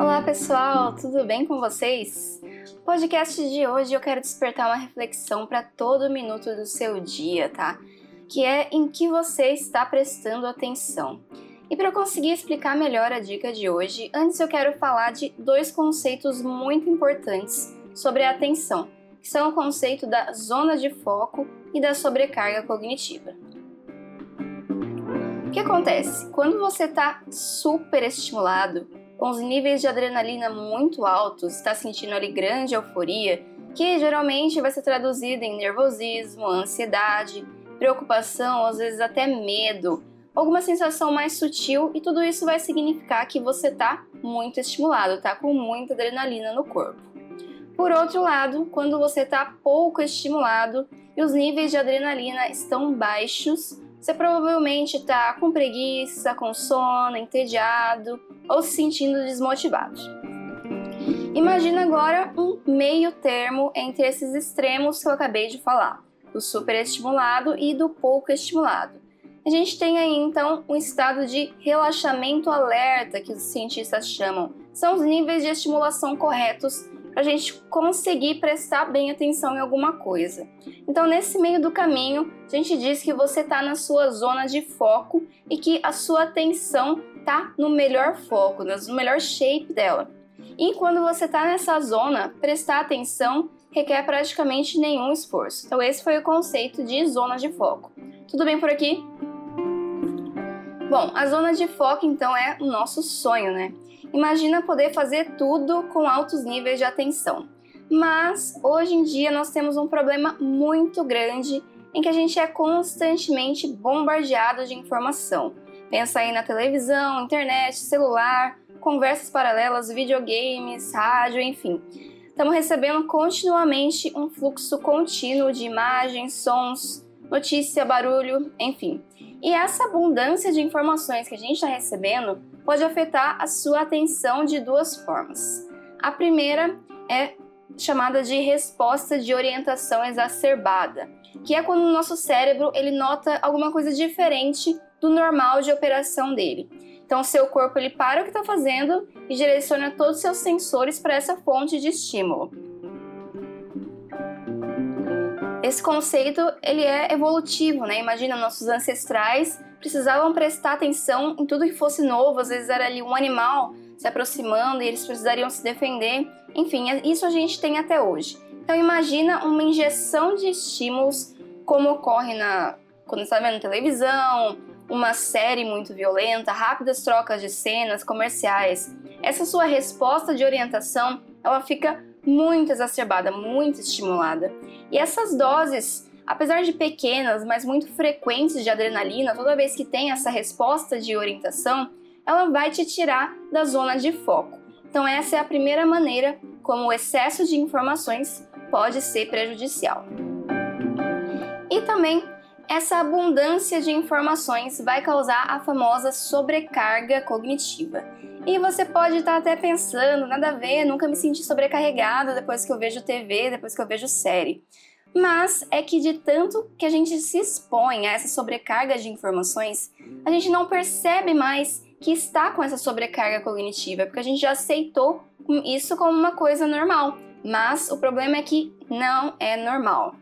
Olá pessoal, tudo bem com vocês? No podcast de hoje eu quero despertar uma reflexão para todo minuto do seu dia, tá? Que é em que você está prestando atenção. E para conseguir explicar melhor a dica de hoje, antes eu quero falar de dois conceitos muito importantes sobre a atenção, que são o conceito da zona de foco e da sobrecarga cognitiva. O que acontece? Quando você está super estimulado, com os níveis de adrenalina muito altos, está sentindo ali grande euforia, que geralmente vai ser traduzida em nervosismo, ansiedade, preocupação, às vezes até medo, alguma sensação mais sutil e tudo isso vai significar que você está muito estimulado, está com muita adrenalina no corpo. Por outro lado, quando você está pouco estimulado e os níveis de adrenalina estão baixos, você provavelmente está com preguiça, com sono, entediado ou se sentindo desmotivado. Imagina agora um meio termo entre esses extremos que eu acabei de falar, do superestimulado e do pouco estimulado. A gente tem aí então um estado de relaxamento alerta que os cientistas chamam. São os níveis de estimulação corretos para a gente conseguir prestar bem atenção em alguma coisa. Então, nesse meio do caminho, a gente diz que você está na sua zona de foco e que a sua atenção está no melhor foco, no melhor shape dela. E quando você está nessa zona, prestar atenção requer praticamente nenhum esforço. Então, esse foi o conceito de zona de foco. Tudo bem por aqui? Bom, a zona de foco então é o nosso sonho, né? Imagina poder fazer tudo com altos níveis de atenção. Mas hoje em dia nós temos um problema muito grande em que a gente é constantemente bombardeado de informação. Pensa aí na televisão, internet, celular, conversas paralelas, videogames, rádio, enfim. Estamos recebendo continuamente um fluxo contínuo de imagens, sons, notícia, barulho, enfim. E essa abundância de informações que a gente está recebendo pode afetar a sua atenção de duas formas. A primeira é chamada de resposta de orientação exacerbada, que é quando o nosso cérebro ele nota alguma coisa diferente do normal de operação dele. Então, seu corpo ele para o que está fazendo e direciona todos os seus sensores para essa fonte de estímulo. Esse conceito ele é evolutivo, né? Imagina nossos ancestrais precisavam prestar atenção em tudo que fosse novo, às vezes era ali um animal se aproximando e eles precisariam se defender. Enfim, é, isso a gente tem até hoje. Então imagina uma injeção de estímulos como ocorre na quando está vendo televisão, uma série muito violenta, rápidas trocas de cenas, comerciais. Essa sua resposta de orientação, ela fica muito exacerbada, muito estimulada. E essas doses apesar de pequenas, mas muito frequentes de adrenalina, toda vez que tem essa resposta de orientação, ela vai te tirar da zona de foco. Então, essa é a primeira maneira como o excesso de informações pode ser prejudicial. E também essa abundância de informações vai causar a famosa sobrecarga cognitiva. E você pode estar até pensando, nada a ver, nunca me senti sobrecarregado depois que eu vejo TV, depois que eu vejo série mas é que de tanto que a gente se expõe a essa sobrecarga de informações, a gente não percebe mais que está com essa sobrecarga cognitiva, porque a gente já aceitou isso como uma coisa normal. Mas o problema é que não é normal.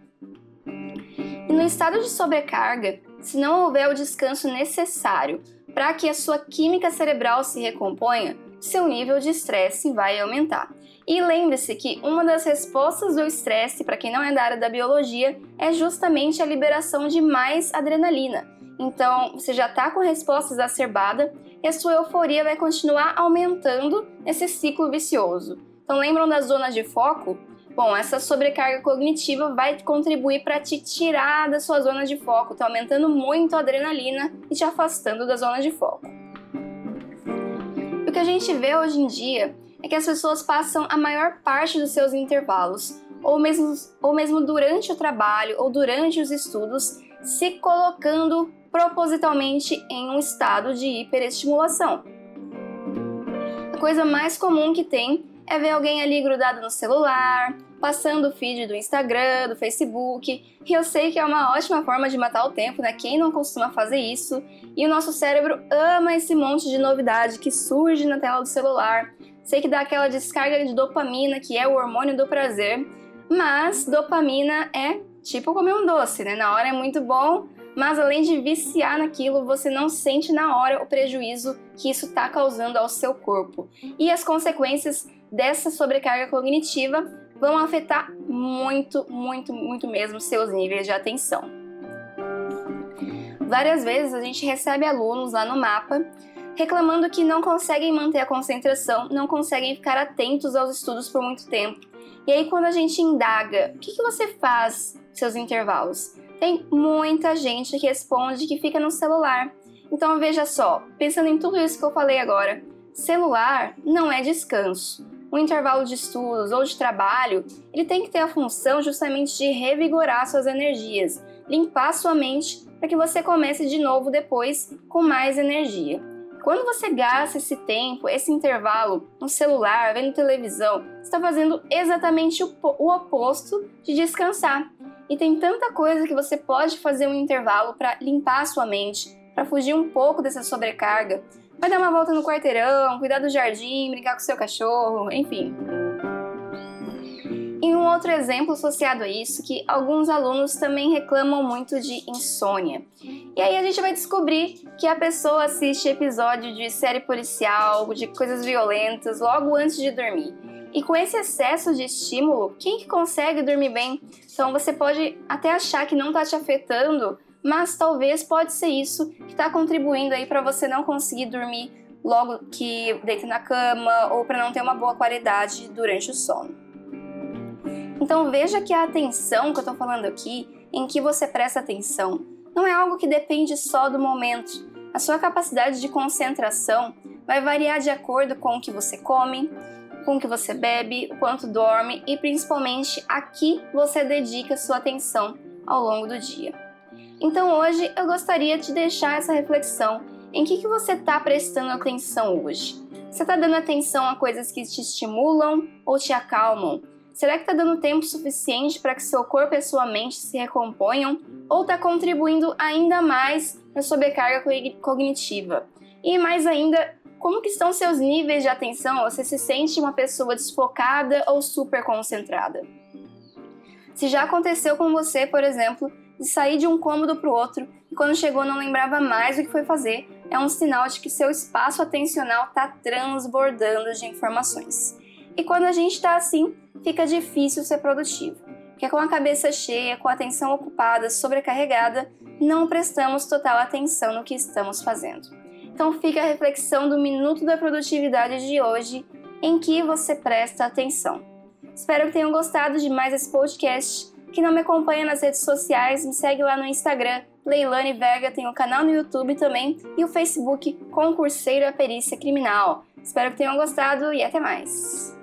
E no estado de sobrecarga, se não houver o descanso necessário para que a sua química cerebral se recomponha, seu nível de estresse vai aumentar. E lembre-se que uma das respostas do estresse, para quem não é da área da biologia, é justamente a liberação de mais adrenalina. Então, você já está com resposta exacerbada e a sua euforia vai continuar aumentando esse ciclo vicioso. Então, lembram da zona de foco? Bom, essa sobrecarga cognitiva vai contribuir para te tirar da sua zona de foco, tá aumentando muito a adrenalina e te afastando da zona de foco. O que a gente vê hoje em dia é que as pessoas passam a maior parte dos seus intervalos, ou mesmo, ou mesmo durante o trabalho ou durante os estudos, se colocando propositalmente em um estado de hiperestimulação. A coisa mais comum que tem é ver alguém ali grudado no celular, passando o feed do Instagram, do Facebook. E eu sei que é uma ótima forma de matar o tempo, né? Quem não costuma fazer isso? E o nosso cérebro ama esse monte de novidade que surge na tela do celular sei que dá aquela descarga de dopamina, que é o hormônio do prazer, mas dopamina é tipo comer um doce, né? Na hora é muito bom, mas além de viciar naquilo, você não sente na hora o prejuízo que isso está causando ao seu corpo. E as consequências dessa sobrecarga cognitiva vão afetar muito, muito, muito mesmo seus níveis de atenção. Várias vezes a gente recebe alunos lá no mapa reclamando que não conseguem manter a concentração, não conseguem ficar atentos aos estudos por muito tempo. E aí, quando a gente indaga, o que, que você faz seus intervalos? Tem muita gente que responde que fica no celular. Então veja só, pensando em tudo isso que eu falei agora, celular não é descanso. Um intervalo de estudos ou de trabalho, ele tem que ter a função justamente de revigorar suas energias, limpar sua mente para que você comece de novo depois com mais energia. Quando você gasta esse tempo, esse intervalo no celular, vendo televisão, está fazendo exatamente o, o oposto de descansar. E tem tanta coisa que você pode fazer um intervalo para limpar a sua mente, para fugir um pouco dessa sobrecarga. Vai dar uma volta no quarteirão, cuidar do jardim, brincar com seu cachorro, enfim. E um outro exemplo associado a isso, que alguns alunos também reclamam muito de insônia. E aí a gente vai descobrir que a pessoa assiste episódio de série policial, de coisas violentas, logo antes de dormir. E com esse excesso de estímulo, quem que consegue dormir bem? Então você pode até achar que não está te afetando, mas talvez pode ser isso que está contribuindo aí para você não conseguir dormir logo que deita na cama ou para não ter uma boa qualidade durante o sono. Então veja que a atenção que eu estou falando aqui, em que você presta atenção, não é algo que depende só do momento. A sua capacidade de concentração vai variar de acordo com o que você come, com o que você bebe, o quanto dorme e principalmente a que você dedica sua atenção ao longo do dia. Então hoje eu gostaria de deixar essa reflexão em que, que você está prestando atenção hoje. Você está dando atenção a coisas que te estimulam ou te acalmam? Será que está dando tempo suficiente para que seu corpo e sua mente se recomponham? Ou está contribuindo ainda mais para a sobrecarga cognitiva? E mais ainda, como que estão seus níveis de atenção? Você se sente uma pessoa desfocada ou super concentrada? Se já aconteceu com você, por exemplo, de sair de um cômodo para o outro e quando chegou não lembrava mais o que foi fazer, é um sinal de que seu espaço atencional está transbordando de informações. E quando a gente está assim, fica difícil ser produtivo, porque com a cabeça cheia, com a atenção ocupada, sobrecarregada, não prestamos total atenção no que estamos fazendo. Então fica a reflexão do minuto da produtividade de hoje, em que você presta atenção. Espero que tenham gostado de mais esse podcast. Que não me acompanha nas redes sociais, me segue lá no Instagram, Leilane Vega, tem o um canal no YouTube também e o Facebook Concurseiro a Perícia Criminal. Espero que tenham gostado e até mais!